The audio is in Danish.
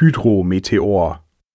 hydrometeorer